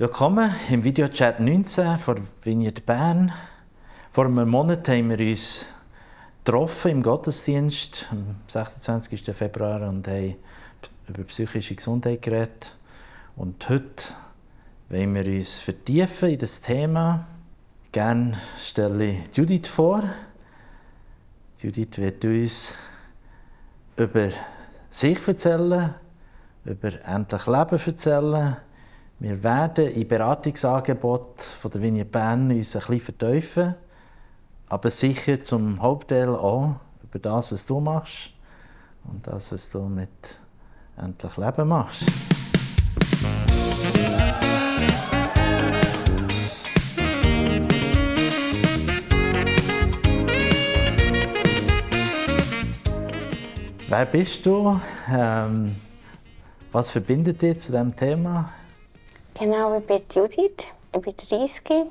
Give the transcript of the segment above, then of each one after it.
Willkommen im Videochat 19 von Vineyard Bern. Vor einem Monat haben wir uns getroffen im Gottesdienst am 26. Februar und haben über psychische Gesundheit geredet. Und heute wollen wir uns vertiefen in das Thema. Gerne stelle ich Judith vor. Judith wird uns über sich erzählen, über endlich Leben erzählen wir werden im Beratungsangebot von der Vinie Bern uns ein bisschen vertiefen, aber sicher zum Hauptteil auch über das, was du machst und das, was du mit Endlich Leben machst. Wer bist du? Ähm, was verbindet dich zu diesem Thema? Genau, ich bin Judith, ich bin 30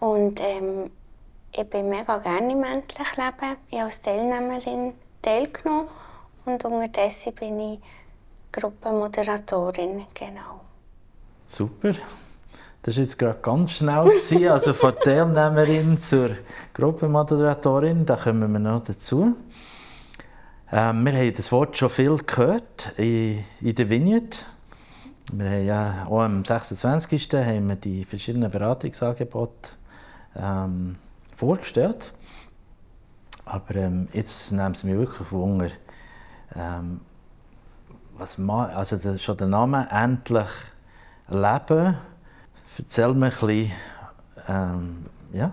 und ähm, ich bin mega gerne im endlich Leben. Ich habe als Teilnehmerin teilgenommen und unterdessen bin ich Gruppenmoderatorin, genau. Super. Das war jetzt gerade ganz schnell. also von Teilnehmerin zur Gruppenmoderatorin, da kommen wir noch dazu. Ähm, wir haben das Wort schon viel gehört in, in der Vineyard. Wir haben ja auch am 26. haben wir die verschiedenen Beratungsangebote ähm, vorgestellt. Aber ähm, jetzt nehmen sie mich wirklich Wunder. Ähm, was also der, schon der Name «Endlich Leben» erzähl mir ein bisschen, ähm, ja,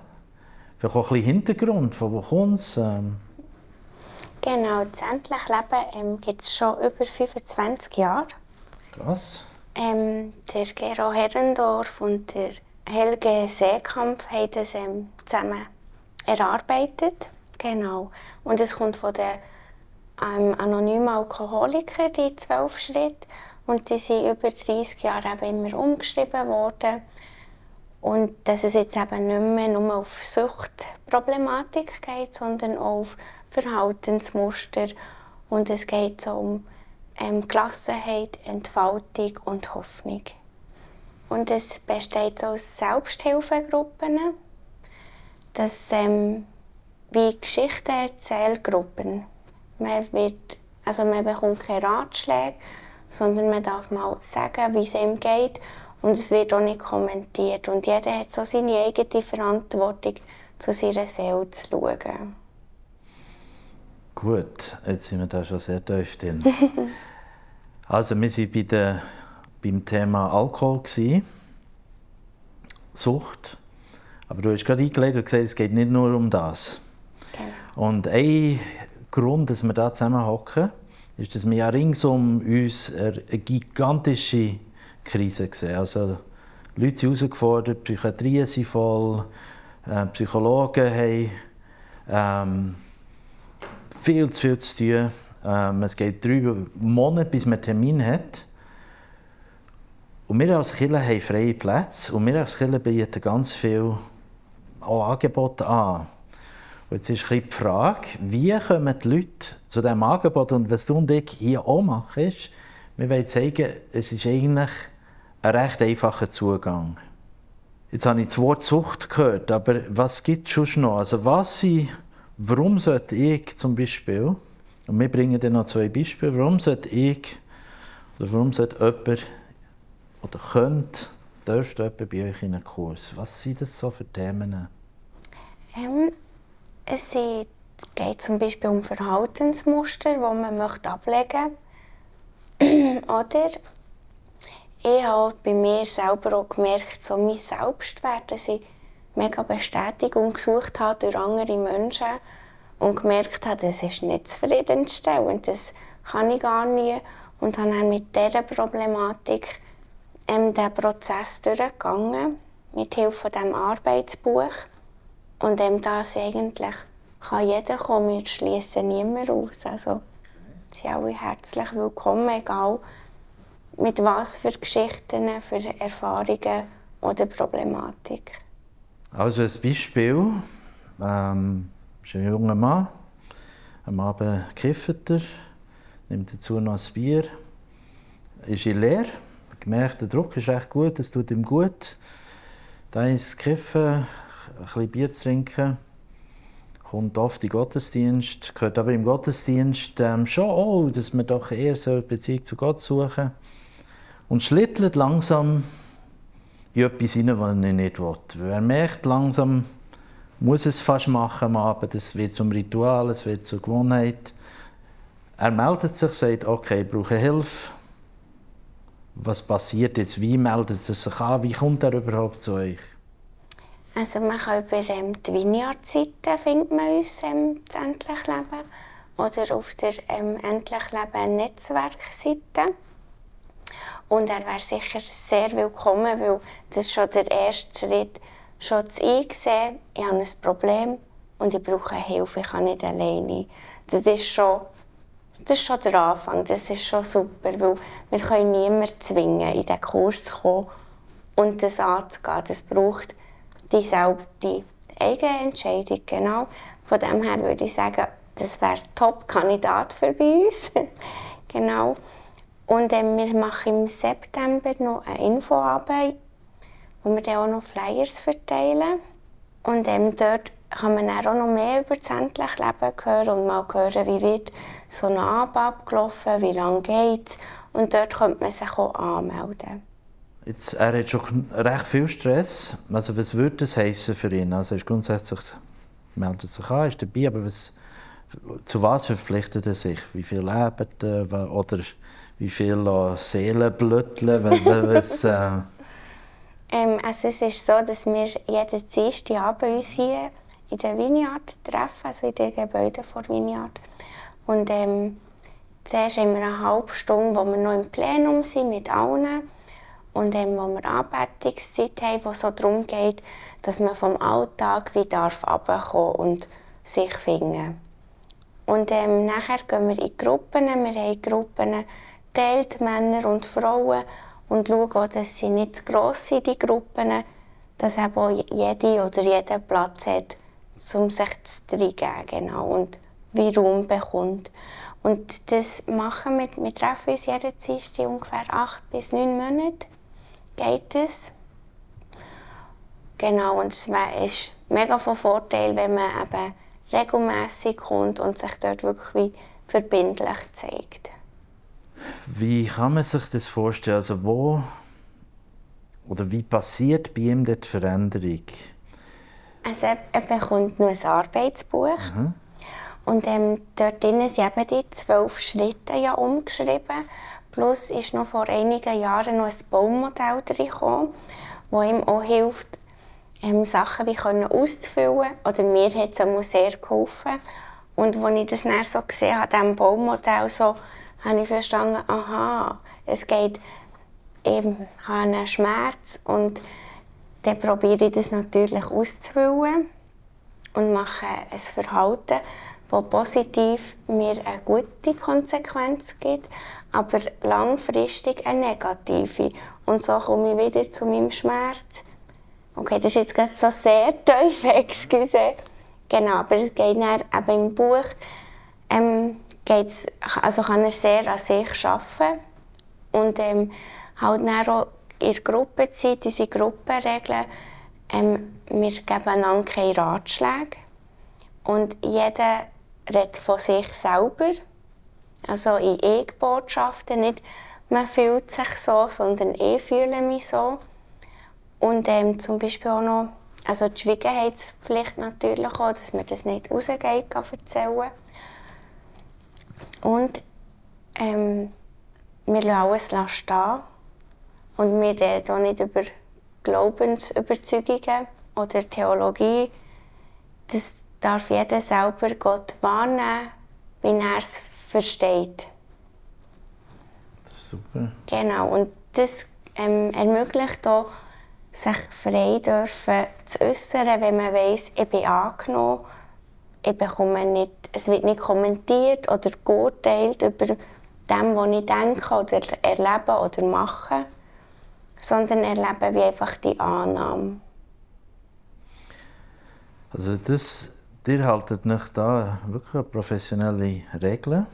vielleicht auch ein bisschen Hintergrund, von wo kommt es? Ähm. Genau, das «Endlich Leben» ähm, gibt es schon über 25 Jahre. Krass. Ähm, der Gero Herrendorf und der Helge Seekamp haben das ähm, zusammen erarbeitet. Genau. Und es kommt von den ähm, anonymen Alkoholikern, die zwölf Schritte. Und die sind über 30 Jahre eben immer umgeschrieben worden. Und dass es jetzt eben nicht mehr nur auf Suchtproblematik geht, sondern auch auf Verhaltensmuster. Und es geht so um ähm, Gelassenheit, Entfaltung und Hoffnung. Und es besteht so aus Selbsthilfegruppen, das ähm, wie Geschichtenerzählgruppen. Man wird, also man bekommt keine Ratschläge, sondern man darf mal sagen, wie es ihm geht und es wird auch nicht kommentiert. Und jeder hat so seine eigene Verantwortung, zu seiner Seele zu schauen. Gut, jetzt sind wir da schon sehr tief drin. also wir waren bei der, beim Thema Alkohol. Gewesen. Sucht. Aber du hast gerade eingeleitet und gesagt, es geht nicht nur um das. Genau. Und ein Grund, dass wir da zusammenhocken, ist, dass wir ja ringsum uns eine gigantische Krise sehen. Also Leute sind herausgefordert, Psychiatrien sind voll, äh, Psychologen haben ähm, viel zu viel zu tun. Ähm, es geht drei Monate, bis man einen Termin hat. Und wir als Kirche haben freie Plätze und wir als Kirche bieten ganz viel Angebote an. Und jetzt ist die Frage, wie kommen die Leute zu diesem Angebot? Und was du und ich hier auch machen, ist, wir wollen zeigen, es ist eigentlich ein recht einfacher Zugang. Jetzt habe ich das Wort Sucht gehört, aber was gibt es schon noch? Also was sind warum sollte ich zum Beispiel, und wir bringen dann noch zwei Beispiele, warum sollte ich oder warum sollte jemand oder könnte, dürfte jemand bei euch in einen Kurs? Was sind das so für Themen? Ähm, es geht zum Beispiel um Verhaltensmuster, die man möchte ablegen möchte. oder ich habe bei mir selber auch gemerkt, so mein Selbstwert, dass ich mega Bestätigung gesucht habe durch andere Menschen und gemerkt habe, das ist nicht zufriedenstellend, das kann ich gar nie. Und habe dann mit dieser Problematik ähm, den Prozess durchgegangen, mit Hilfe von diesem Arbeitsbuch. Und ähm, das eigentlich kann jeder kommen, wir schließen niemand aus. Also, Sie sind alle herzlich willkommen, egal mit was für Geschichten, für Erfahrungen oder Problematik. Also ein Beispiel. Ähm, ist ein junger Mann. Am Abend kifft er, nimmt dazu noch ein Bier, ist in Lehre, gemerkt, der Druck ist recht gut, es tut ihm gut. Da ist Kiffen, ein bisschen Bier zu trinken, kommt oft in den Gottesdienst, gehört aber im Gottesdienst ähm, schon auch, dass man doch eher so Beziehung zu Gott suchen und schlittelt langsam in etwas hinein, was er nicht will. Er merkt langsam, muss es fast machen am Abend, es wird zum Ritual, es wird zur Gewohnheit. Er meldet sich, sagt, okay, ich brauche Hilfe. Was passiert jetzt? Wie meldet er sich an? Wie kommt er überhaupt zu euch? Also man kann über ähm, die Vineyard-Seite findet man uns ähm, das Endlich Leben oder auf der ähm, Endlich Leben Netzwerkseite. Und er wäre sicher sehr willkommen, weil das ist schon der erste Schritt, schon zu einsehen, ich habe ein Problem und ich brauche Hilfe, ich kann nicht alleine. Das ist schon, das ist schon der Anfang, das ist schon super, weil wir können niemanden zwingen, in diesen Kurs zu kommen und das anzugehen. Das braucht die selber, die eigene Entscheidung, genau. Von dem her würde ich sagen, das wäre Top-Kandidat für uns. genau. Und ähm, wir machen im September noch eine Infoarbeit, wo wir dann auch noch Flyers verteilen. Und ähm, dort kann man dann auch noch mehr über das endliche Leben hören und mal hören, wie wird so ein Abend abgelaufen, wie lange geht es. Und dort könnte man sich auch anmelden. Jetzt, er hat schon recht viel Stress. Also was würde das heißen für ihn? Also er ist grundsätzlich meldet sich an, ist dabei, aber was, zu was verpflichtet er sich? Wie viel lebt er? Oder wie viel Seelen blütteln? was, äh ähm, also es ist so, dass wir jeden Dienstag uns hier in der Vineyard treffen, also in den Gebäuden vor Vineyard. Und ähm, zuerst haben wir eine halbe Stunde, wo wir noch im Plenum sind mit allen. Und ähm, wo wir Anbetungszeit haben, wo es so darum geht, dass man vom Alltag wieder runterkommen und sich finden. Und ähm, nachher gehen wir in Gruppen. Wir haben Gruppen teilt, Männer und Frauen, und schauen auch, dass sie nicht zu gross sind, die Gruppen, dass eben auch jede oder jeder Platz hat, um sich zu reingeben, genau, und wie Raum bekommt. Und das machen wir, wir treffen uns jeden Dienstag ungefähr acht bis neun Monate, geht es. Genau, und es ist mega von Vorteil, wenn man eben regelmäßig kommt und sich dort wirklich verbindlich zeigt. Wie kann man sich das vorstellen? Also wo oder wie passiert bei ihm die Veränderung? Also er bekommt noch ein Arbeitsbuch. Mhm. Und ähm, dort drin sind eben die zwölf Schritte ja umgeschrieben. Plus ist noch vor einigen Jahren noch ein Baumodell gekommen, das ihm auch hilft, ähm, Sachen wie können auszufüllen. Oder mir hat es sehr geholfen. Und als ich das dann so gesehen habe, diesem Baumodell, so, habe ich verstanden, aha, es geht eben einen Schmerz und dann probiere ich das natürlich auszufüllen und mache ein Verhalten, das positiv mir eine gute Konsequenz gibt, aber langfristig eine negative. Und so komme ich wieder zu meinem Schmerz. Okay, das ist jetzt so sehr tief, excuse. Genau, aber es geht dann eben im Buch ähm, geht's, also kann er sehr an sich arbeiten und ähm, halt dann auch in der Gruppenzeit, unsere Gruppenregeln, ähm, wir geben einander keine Ratschläge und jeder redet von sich selber, also in Ich-Botschaften, nicht man fühlt sich so, sondern ich fühle mich so. Und ähm, zum Beispiel auch noch, also die Schwiegerheitspflicht natürlich auch, dass man das nicht rausgeht, erzählen und ähm, wir lassen alles stehen. Und wir reden auch nicht über Glaubensüberzeugungen oder Theologie. Das darf jeder selber Gott wahrnehmen, wie er es versteht. Das ist super. Genau, und das ähm, ermöglicht auch, sich frei dürfen zu äußern, wenn man weiss, ich bin angenommen, ich bekomme nicht es wird nicht kommentiert oder geurteilt über dem, was ich denke oder erlebe oder mache, sondern erlebe wie einfach die Annahme. Also das, ihr haltet nicht da wirklich professionelle Regeln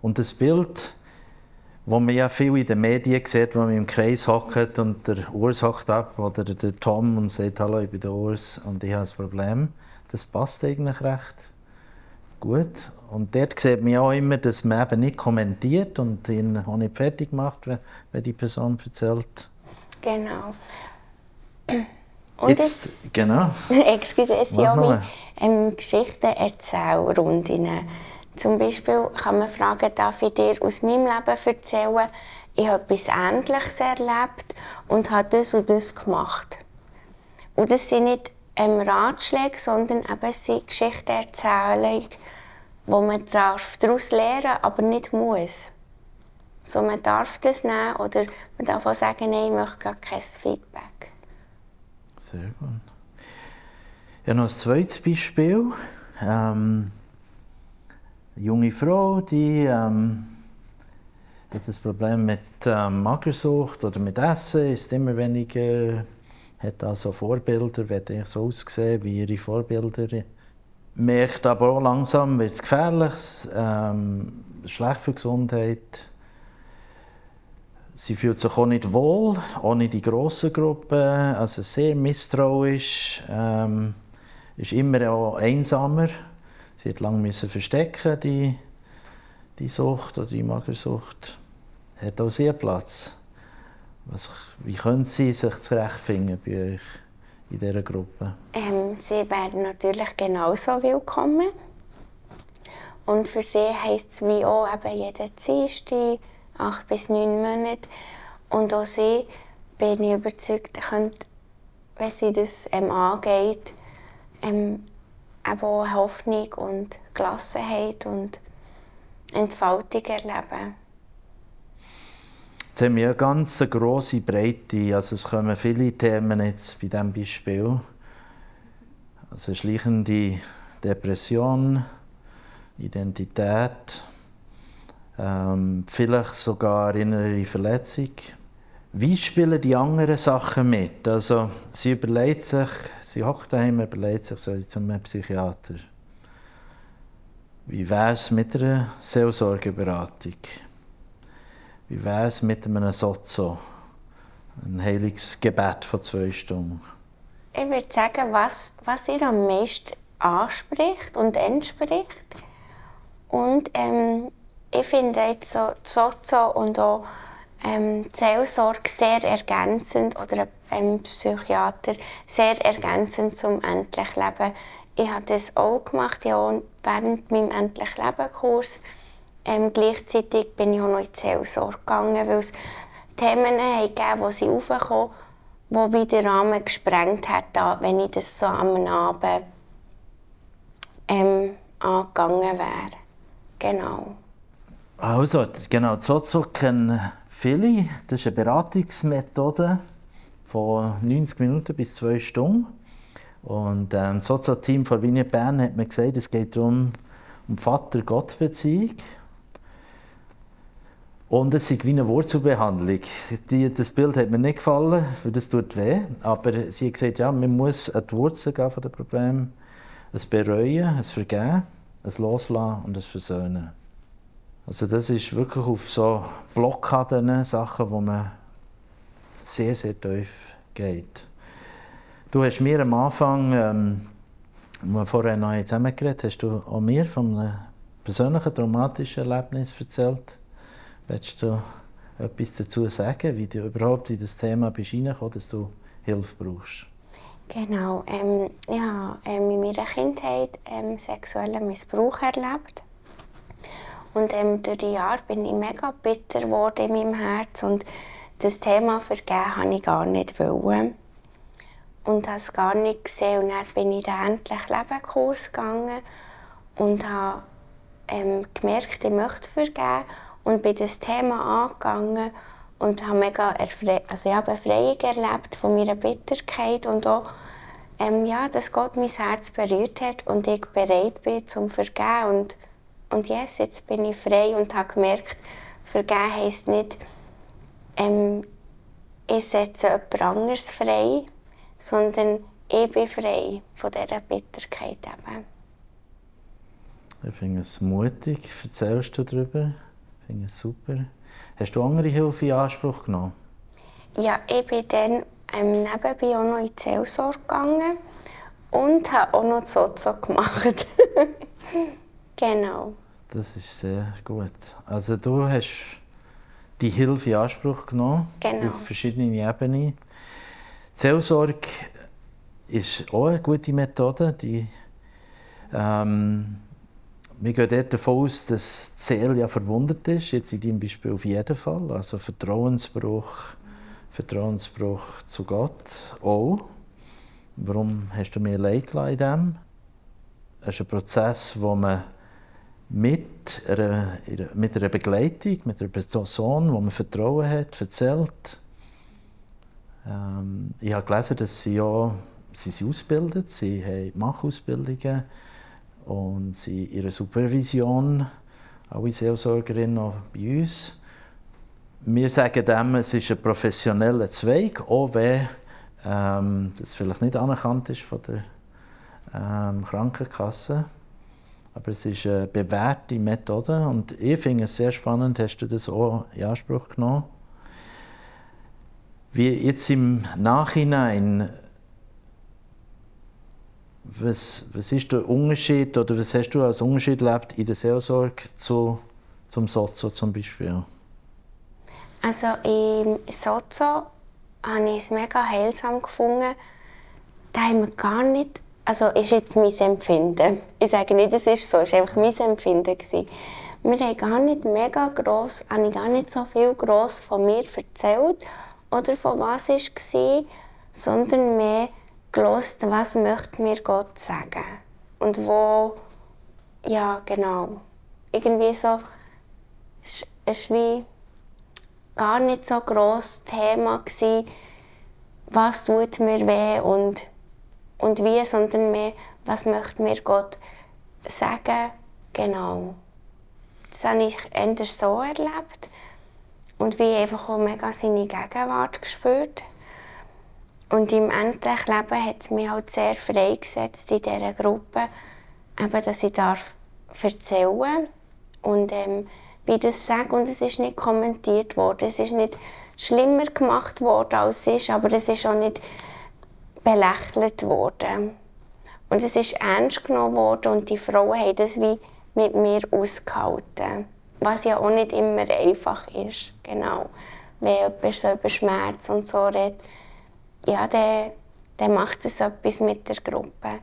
und das Bild, wo man ja viel in den Medien sieht, wo man im Kreis hockt und der Urs hockt ab oder der Tom und sagt, hallo, ich bin der Urs und ich habe ein Problem. Das passt eigentlich recht gut. Und dort sieht man auch immer, dass man eben nicht kommentiert und ihn auch nicht fertig macht, wenn, wenn die Person erzählt. Genau. Und Jetzt, es, genau. Excuse, es sind auch ähm, Geschichten Erzählrunden. Zum Beispiel kann man fragen, darf ich dir aus meinem Leben erzählen, ich habe etwas Ähnliches erlebt und habe das und das gemacht. Und das sind nicht ähm, Ratschläge, sondern eben sind Geschichtenerzählungen, wo man daraus lernen darf, aber nicht muss. So, man darf das nehmen oder man darf auch sagen, nein, ich möchte gar kein Feedback. Sehr gut. Ja, noch ein zweites Beispiel. Ähm, eine junge Frau, die ähm, hat das Problem mit ähm, Magersucht oder mit Essen, ist immer weniger, hat also Vorbilder, wird eigentlich so aussehen wie ihre Vorbilder. Merkt aber auch langsam, wird es gefährlich, ähm, schlecht für die Gesundheit. Sie fühlt sich auch nicht wohl, auch nicht in grossen Gruppen, also sehr misstrauisch, ähm, ist immer auch einsamer. Sie hat lange müssen verstecken, die, die Sucht oder die Magersucht. Hat auch sehr Platz. Was, wie können Sie sich zurechtfinden bei euch in dieser Gruppe? Ähm, sie werden natürlich genauso willkommen. Und für sie heisst es wie auch eben jeden Dienstag, acht bis neun Monate. Und auch sie, bin ich überzeugt, können, wenn sie das ähm, angeht, ähm, eben auch Hoffnung und Gelassenheit und Entfaltung erleben. Jetzt haben wir eine ganz grosse Breite. Also es kommen viele Themen jetzt bei diesem Beispiel. Also schleichende Depression, Identität, ähm, vielleicht sogar innere Verletzung. Wie spielen die anderen Sachen mit? Also, sie überlegt sich, sie hockt daheim, überlegt sich, soll ich zu einem Psychiater? Wie wäre es mit einer Seelsorgeberatung? Wie wäre es mit einem Sozo? Ein heiliges Gebet von zwei Stunden. Ich würde sagen, was, was ihr am meisten anspricht und entspricht. Und ähm, ich finde jetzt so Sozo und auch ähm, Seelsorge sehr ergänzend oder ein Psychiater sehr ergänzend zum endlich Leben. Ich habe das auch gemacht, ja, während meinem endlich Leben Kurs. Ähm, gleichzeitig bin ich auch noch in die Seelsorge gegangen, weil es Themen gegeben wo sie aufkamen, wo wieder den Rahmen gesprengt hat, wenn ich das so am Abend ähm, angegangen wäre. Genau. Also, genau, Sozo kennen viele. Das ist eine Beratungsmethode von 90 Minuten bis 2 Stunden. Und ähm, das Sozo-Team von Vignette Bern hat mir gesagt, es geht darum, um Vater-Gott-Beziehung. Und es ist wie eine Wurzelbehandlung. Die, das Bild hat mir nicht gefallen, weil das tut weh. Aber sie hat gesagt, ja, man muss an die Wurzel gehen von den Problemen. Es bereuen, es vergeben, es loslassen und es versöhnen. Also das ist wirklich auf so Blockaden Sachen, wo man sehr, sehr tief geht. Du hast mir am Anfang, ähm, wir vorher noch zusammen geredet hast du auch mir von einem persönlichen traumatischen Erlebnis erzählt. Willst du etwas dazu sagen, wie du überhaupt in das Thema bist dass du Hilfe brauchst? Genau. Ähm, ja, ähm, in meiner Kindheit ähm, sexuellen Missbrauch erlebt. Und ähm, durch die Jahre bin ich mega bitter geworden in meinem Herz und das Thema Vergeben habe ich gar nicht wollen. Und habe es gar nicht gesehen. Und dann bin ich den endlich Lebenkurs gegangen und habe ähm, gemerkt, ich möchte vergeben und bin das Thema angegangen und habe mega Erfre also ich habe Befreiung erlebt von meiner Bitterkeit und auch, ähm, ja, dass Gott mein Herz berührt hat und ich bereit bin zum Vergeben und und yes, jetzt bin ich frei und habe gemerkt, vergeben heisst nicht, ähm, ich setze jemand anderes frei, sondern ich bin frei von dieser Bitterkeit eben. Ich finde es mutig, erzählst du darüber. Finde es super. Hast du andere Hilfe in Anspruch genommen? Ja, ich bin dann ähm, nebenbei auch noch in die Seelsorge gegangen und habe auch noch die Sozo gemacht. genau. Das ist sehr gut. Also du hast die Hilfe in Anspruch genommen, genau. auf verschiedenen Ebenen. Die Seelsorge ist auch eine gute Methode. Die, ähm, wir gehen dort davon aus, dass die Seele ja verwundet ist, jetzt in deinem Beispiel auf jeden Fall. Also Vertrauensbruch, Vertrauensbruch zu Gott auch. Warum hast du mir Leid in dem? Es ist ein Prozess, wo man mit einer, mit einer Begleitung, mit einer Person, wo man Vertrauen hat, erzählt. Ähm, ich habe gelesen, dass sie ja sie sind ausgebildet, sie haben Machausbildungen und sie ihre Supervision, alle Seelsorgerinnen auch bei uns. Wir sagen dem, es ist ein professioneller Zweig, auch wenn ähm, das vielleicht nicht anerkannt ist von der ähm, Krankenkasse. Aber es ist eine bewährte Methode und ich finde es sehr spannend, hast du das auch in Anspruch genommen. Wie jetzt im Nachhinein was, was ist der Unterschied oder was hast du als Unterschied erlebt in der Seelsorge zu, zum Sozo zum Beispiel? Also im Sozo habe ich es mega heilsam gefunden. Da haben wir gar nicht, also ist jetzt mein Empfinden. Ich sage nicht, es ist so, es war einfach mein Empfinden. Gewesen. Wir haben gar nicht mega gross, habe ich gar nicht so viel gross von mir erzählt oder von was es war, sondern mehr gelost, was möchte mir Gott sagen und wo, ja genau, irgendwie so, es war wie gar nicht so groß Thema gewesen, was tut mir weh und, und wie, sondern mehr, was möchte mir Gott sagen, genau. Das habe ich eher so erlebt und wie einfach auch mega seine Gegenwart gespürt. Und im endlichen Leben hat es mich halt sehr freigesetzt in dieser Gruppe, eben, dass ich darf erzählen und ähm, wie das sage. Und es ist nicht kommentiert worden. Es ist nicht schlimmer gemacht worden, als es ist, aber es ist auch nicht belächelt worden. Und es ist ernst genommen worden und die Frauen haben das wie mit mir ausgehalten. Was ja auch nicht immer einfach ist. Genau. Wenn jemand so über Schmerz und so redet ja, dann, dann macht es etwas mit der Gruppe.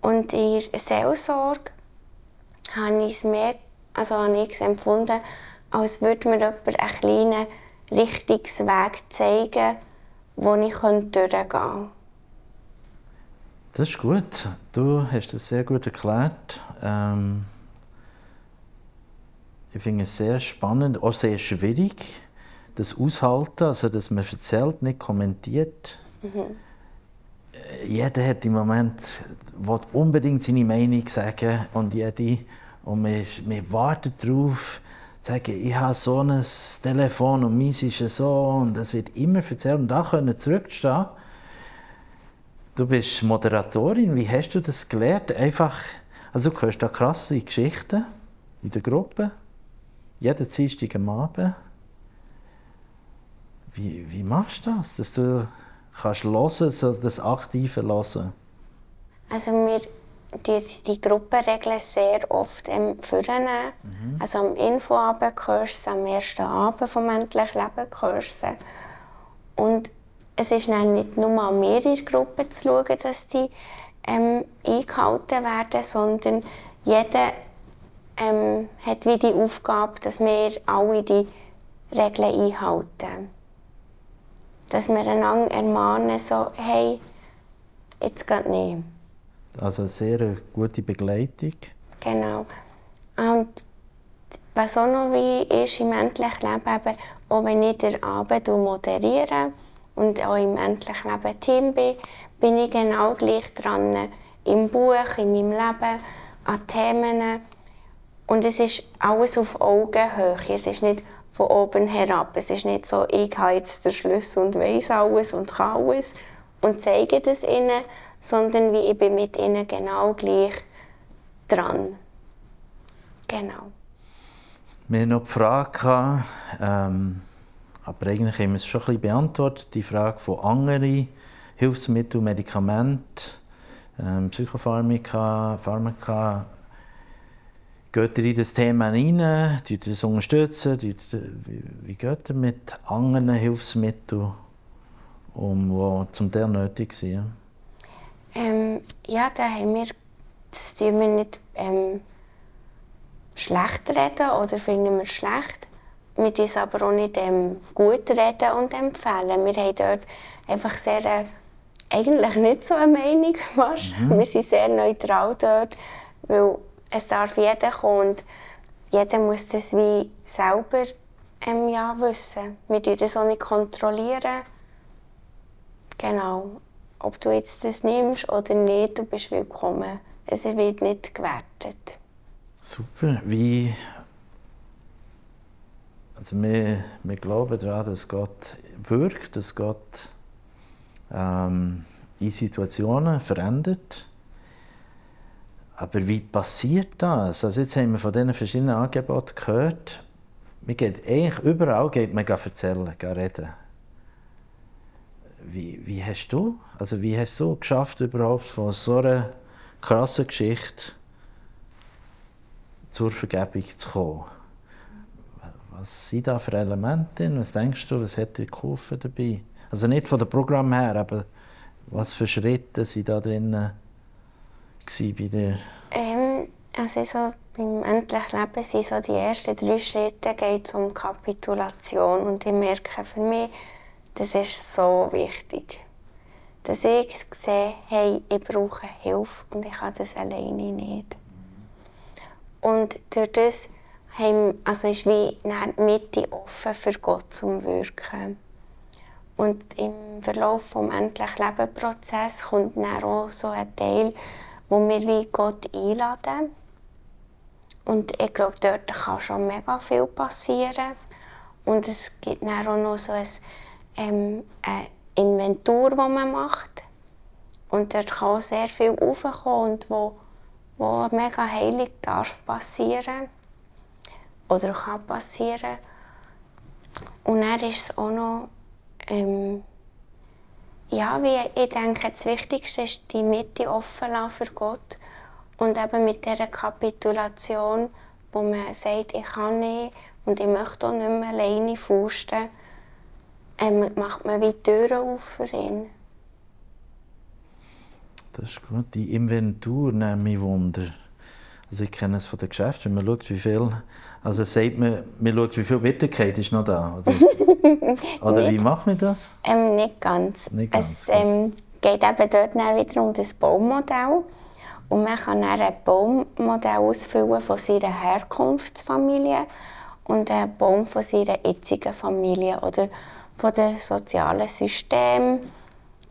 Und in der Seelsorge habe ich es mehr, also habe ich es empfunden, als würde mir jemand einen kleinen Richtungsweg zeigen, wo ich durchgehen könnte. Das ist gut. Du hast das sehr gut erklärt. Ähm, ich finde es sehr spannend, auch sehr schwierig das aushalten, also dass man erzählt, nicht kommentiert. Mhm. Jeder hat im Moment will unbedingt seine Meinung sagen und jede und wir, wir warten darauf, zu sagen, ich habe so ein Telefon und meins ist so und das wird immer erzählt und da können zurückstehen. Du bist Moderatorin, wie hast du das gelernt? Einfach, also du hörst da krasse Geschichten in der Gruppe, jeden Dienstag am Abend wie, wie machst du das, dass du kannst hören, so das aktive Hören? Also wir die, die Gruppenregeln sehr oft ähm. Mhm. Also am Infoabend hörst am ersten Abend vom «Endlich Leben» hörst Und es ist dann nicht nur an mir in der Gruppe zu schauen, dass die ähm, eingehalten werden, sondern jeder ähm, hat wie die Aufgabe, dass wir alle die Regeln einhalten dass wir einander ermahnen, so, hey, jetzt geht nicht. Also eine sehr gute Begleitung. Genau. Und was auch noch wie ist im endlichen Leben, eben, auch wenn ich den Abend moderiere und auch im endlichen Leben Team bin, bin ich genau gleich dran im Buch, in meinem Leben, an Themen. Und es ist alles auf Augenhöhe. Es ist nicht von oben herab. Es ist nicht so, ich habe jetzt den Schlüssel und weiß alles und kann alles und zeige das ihnen, sondern wie ich bin mit ihnen genau gleich dran. Genau. Wir hatten noch die Frage, ähm, aber eigentlich haben wir es schon ein bisschen beantwortet, die Frage von anderen Hilfsmitteln, Medikamenten, ähm, Psychopharmaka, Pharmaka. Geht ihr in das Thema rein? Tut ihr das unterstützen? Wie, wie geht ihr mit anderen Hilfsmitteln um, die zum Teil nötig sind? Ähm, ja, da haben wir, das tun wir nicht ähm, schlecht reden oder finden wir schlecht. Wir tun es aber auch nicht ähm, gut reden und empfehlen. Wir haben dort einfach sehr, äh, eigentlich nicht so eine Meinung fast. Mhm. Wir sind sehr neutral dort, weil es darf jeder kommen und jeder muss das wie selber ähm, ja, wissen. Wir kontrollieren das auch nicht kontrollieren. Genau. Ob du jetzt das nimmst oder nicht, du bist willkommen. Es wird nicht gewertet. Super. Wie also wir, wir glauben daran, dass Gott wirkt, dass Gott ähm, in Situationen verändert. Aber wie passiert das? Also jetzt haben wir von diesen verschiedenen Angeboten gehört. Man geht eigentlich überall geht man erzählen, reden. Wie, wie hast du, also wie hast du geschafft, überhaupt von so einer krassen Geschichte zur Vergebung zu kommen? Was sind da für Elemente? Was denkst du, was hat dir geholfen dabei? Also nicht von dem Programm her, aber was für Schritte sind da drin bei dir? Ähm, also so beim Endlich Leben sind so die ersten drei Schritte geht um Kapitulation und ich merke für mich, das ist so wichtig. Dass ich sehe, hey, ich brauche Hilfe und ich kann das alleine nicht. Und durch das also ist wie die Mitte offen für Gott zum Wirken. Und im Verlauf des endlich Leben Prozess kommt dann auch so ein Teil, wo wir wie Gott einladen. Und ich glaube, dort kann schon mega viel passieren. Und es gibt dann auch noch so ein, ähm, eine Inventur, die man macht. Und dort kann auch sehr viel raufkommen und wo, wo mega heilig darf passieren oder kann passieren. Und dann ist es auch noch, ähm, ja, wie ich denke, das Wichtigste ist die Mitte offen für Gott und eben mit dieser Kapitulation, wo man sagt, ich kann nicht und ich möchte auch nicht mehr alleine fusten, ähm, macht man wie Türen auf für ihn. Das ist gut. Die Inventur nimmt mich Wunder. Also ich kenne es von den Geschäften, wenn man schaut, wie viel, also sagt man, man schaut, wie viel Bitterkeit ist noch da, oder? oder wie macht man das? Ähm, nicht ganz. Nicht ganz es ähm, geht eben dort wieder um das Baummodell und man kann dann ein Baummodell ausfüllen von seiner Herkunftsfamilie und ein Baum von seiner jetzigen Familie oder von dem sozialen System.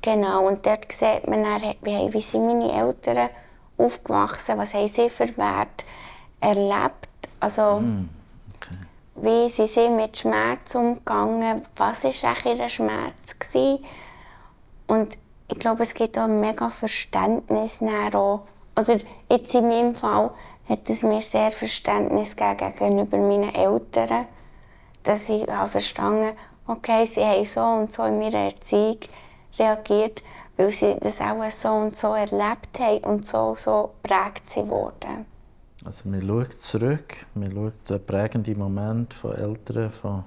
Genau, und dort sieht man dann, wie, wie sind meine Eltern aufgewachsen, was haben sie für Werte erlebt, also mm, okay. wie sie sind mit Schmerz umgegangen, was war ihr Schmerz gewesen. und ich glaube, es gibt auch ein mega Verständnis auch, oder jetzt in meinem Fall hat es mir sehr Verständnis gegenüber meinen Eltern, dass ich habe verstanden okay, sie haben so und so in meiner Erziehung reagiert weil sie das auch so und so erlebt haben und so so prägt sie wurden. Also man schaut zurück, man schaut den prägenden Moment von Eltern, von,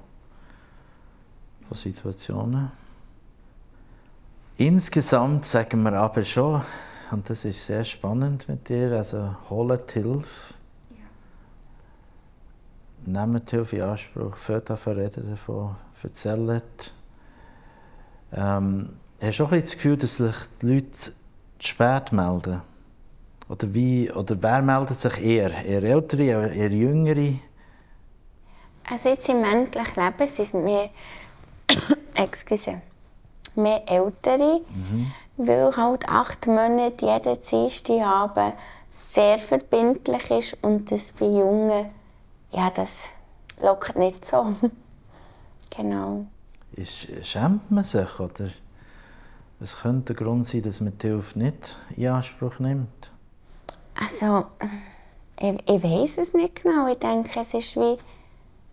von Situationen. Insgesamt sagen wir aber schon, und das ist sehr spannend mit dir, also holt Hilfe. Ja. Nehmt Hilfe in Anspruch, fällt davon reden davon, erzählt. Ähm, Hast du auch das Gefühl, dass sich die Leute zu spät melden? Oder, wie, oder wer meldet sich eher? Eher Ältere, eher Jüngere? Also jetzt im endlichen Leben sind es mehr, excuse, mehr Ältere, mhm. weil halt acht Monate jeden Dienstag haben sehr verbindlich ist und das bei Jungen, ja, das lockt nicht so. genau. Ist, schämt man sich, oder? Was könnte der Grund sein, dass man die Hilfe nicht in Anspruch nimmt? Also, ich, ich weiß es nicht genau. Ich denke, es ist wie,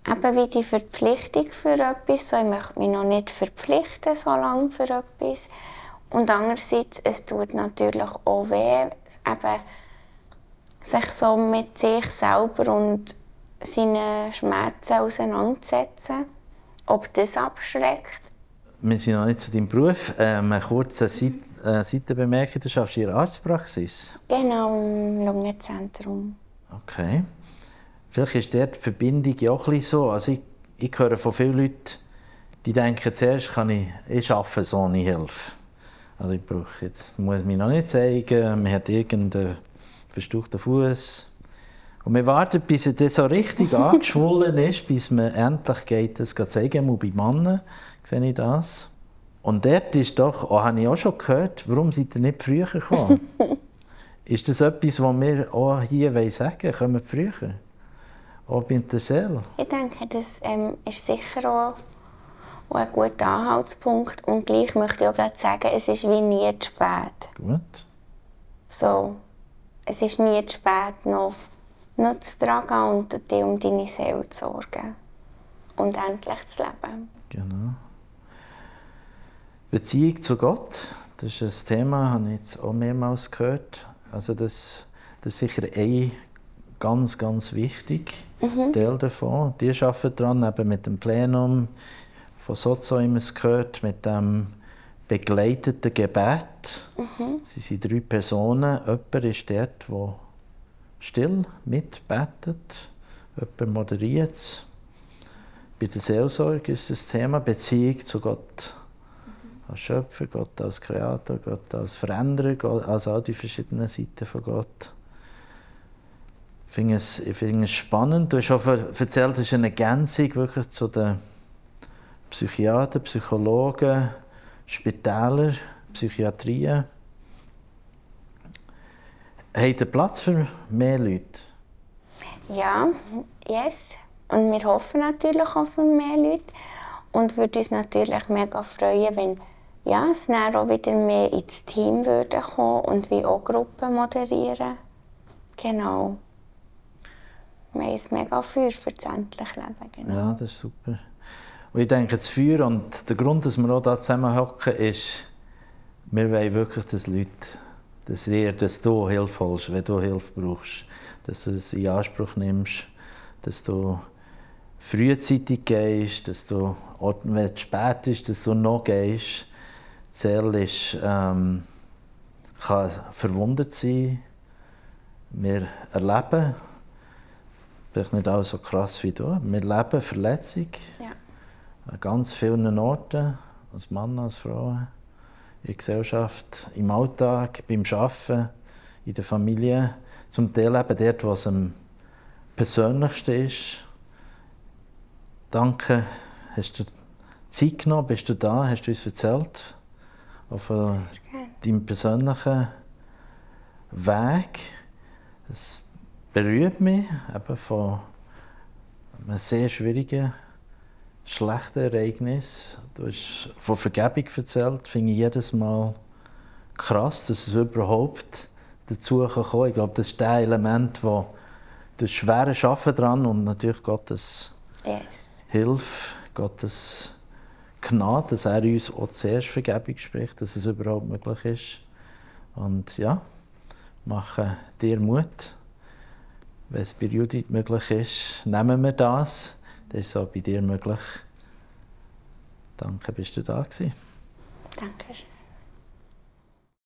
eben wie die Verpflichtung für etwas. So, ich möchte mich noch nicht verpflichten so lange für etwas. Und andererseits, es tut natürlich auch weh, eben sich so mit sich selber und seinen Schmerzen auseinanderzusetzen. Ob das abschreckt. Wir sind noch nicht zu deinem Beruf. Ähm, eine kurze Seite, äh, Seitenbemerkung, du schaffst in der Arztpraxis? Genau, im Lungenzentrum. Okay. Vielleicht ist dort die Verbindung ja auch ein so. Also ich, ich höre von vielen Leuten, die denken, zuerst kann ich, ich arbeite so ohne Hilfe. Also ich brauche jetzt, muss mich noch nicht zeigen, man hat irgendeinen verstauchten Fuß. Und wir warten, bis er so richtig angeschwollen ist, bis man endlich geht, das zeigen muss bei Männern, sehe ich das. Und dort ist doch, oh, habe ich auch schon gehört, warum seid ihr nicht früher gekommen? ist das etwas, was wir auch hier sagen wollen? Kommen wir früher? Auch bei der Seele? Ich denke, das ähm, ist sicher auch auch ein guter Anhaltspunkt. Und gleich möchte ich auch gerade sagen, es ist wie nie zu spät. Gut. So, es ist nie zu spät, noch, noch zu tragen und dich um deine Seele zu sorgen. Und endlich zu leben. Genau. Beziehung zu Gott, das ist ein Thema, das habe ich jetzt auch mehrmals gehört. Also das, das ist sicher ein ganz, ganz wichtig mhm. Teil davon. Die arbeiten daran, eben mit dem Plenum, von Sozo immer gehört, mit dem begleiteten Gebet. Mhm. Sie sind drei Personen. Jemand ist dort, der still mitbetet, jemand moderiert es. Bei der Seelsorge ist das Thema Beziehung zu Gott. Als Schöpfer, Gott als Kreator, Gott als Veränderer, Gott, also all die verschiedenen Seiten von Gott. Ich finde es, ich es spannend. Du hast auch erzählt, das ist eine Ergänzung wirklich zu den Psychiater, Psychologen, Spitäler, Psychiatrien. Habt ihr Platz für mehr Leute? Ja, yes. Und wir hoffen natürlich auch für mehr Leute. Und würde uns natürlich mega freuen, wenn ja, es dann auch wieder mehr ins Team würde kommen und wie auch Gruppen moderieren. Genau. Wir haben mega für das endliche Leben. Genau. Ja, das ist super. Und ich denke, das Feuer und der Grund, dass wir auch hier zusammenhocken, ist, wir wollen wirklich, dass Leute, dass, ihr, dass du Hilfe holst, wenn du Hilfe brauchst, dass du es in Anspruch nimmst, dass du frühzeitig gehst, dass du, wenn es spät ist, dass du noch gehst. Seele ist, ähm, kann verwundet sein. Wir erleben, vielleicht nicht alles so krass wie du, wir erleben Verletzung. Ja an ganz vielen Orten, als Mann, als Frau, in der Gesellschaft, im Alltag, beim Arbeiten, in der Familie. Zum Teil eben dort, was am persönlichsten ist. Danke, hast du Zeit genommen, bist du da, hast du uns erzählt auf äh, deinem persönlichen Weg. Es berührt mich eben von einem sehr schwierigen schlechten Ereignis. Du hast von Vergebung erzählt. Finde ich jedes Mal krass, dass es überhaupt dazu kommen Ich glaube, das ist das Element, wo das schwere Schaffen dran und natürlich Gottes yes. Hilfe, Gottes Gnade, dass er uns auch zuerst Vergebung spricht, dass es überhaupt möglich ist. Und ja, mache dir Mut. Wenn es bei Judith möglich ist, nehmen wir das. Das ist auch bei dir möglich. Danke, bist du da gewesen. Danke.